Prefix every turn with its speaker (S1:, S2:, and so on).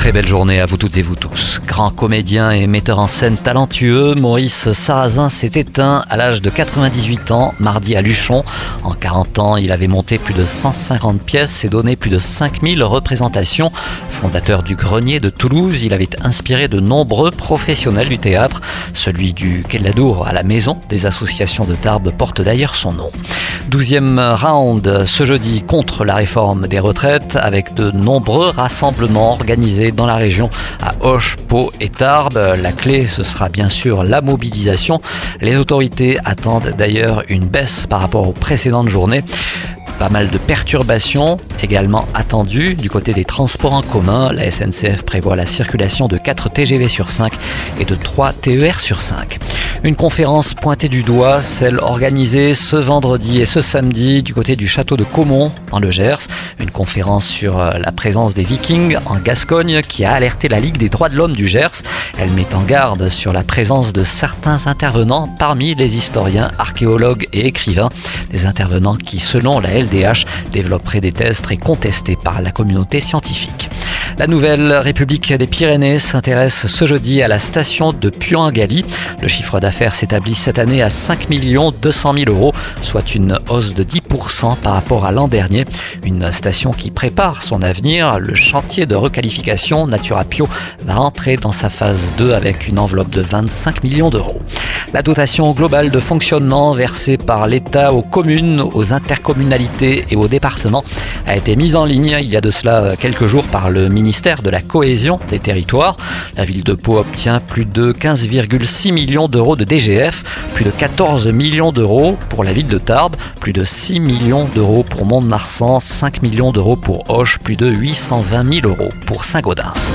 S1: Très belle journée à vous toutes et vous tous. Grand comédien et metteur en scène talentueux, Maurice Sarrazin s'est éteint à l'âge de 98 ans, mardi à Luchon. En 40 ans, il avait monté plus de 150 pièces et donné plus de 5000 représentations. Fondateur du Grenier de Toulouse, il avait inspiré de nombreux professionnels du théâtre. Celui du Quai de la Dour à la Maison des associations de Tarbes porte d'ailleurs son nom. Douzième round ce jeudi contre la réforme des retraites avec de nombreux rassemblements organisés dans la région à Auch, Pau et Tarbes. La clé, ce sera bien sûr la mobilisation. Les autorités attendent d'ailleurs une baisse par rapport aux précédentes journées. Pas mal de perturbations également attendues du côté des transports en commun. La SNCF prévoit la circulation de 4 TGV sur 5 et de 3 TER sur 5. Une conférence pointée du doigt, celle organisée ce vendredi et ce samedi du côté du château de Caumont en Le Gers. Une conférence sur euh, la présence des Vikings en Gascogne qui a alerté la Ligue des droits de l'homme du Gers. Elle met en garde sur la présence de certains intervenants parmi les historiens, archéologues et écrivains. Des intervenants qui, selon la LDH, développeraient des thèses très contestées par la communauté scientifique. La nouvelle République des Pyrénées s'intéresse ce jeudi à la station de Puangali. Le chiffre d'affaires s'établit cette année à 5 200 000 euros, soit une hausse de 10% par rapport à l'an dernier. Une station qui prépare son avenir. Le chantier de requalification Naturapio va entrer dans sa phase 2 avec une enveloppe de 25 millions d'euros. La dotation globale de fonctionnement versée par l'État aux communes, aux intercommunalités et aux départements a été mise en ligne il y a de cela quelques jours par le ministère de la Cohésion des Territoires. La ville de Pau obtient plus de 15,6 millions d'euros de DGF, plus de 14 millions d'euros pour la ville de Tarbes, plus de 6 millions d'euros pour Mont-de-Marsan, 5 millions d'euros pour Hoche, plus de 820 000 euros pour Saint-Gaudens.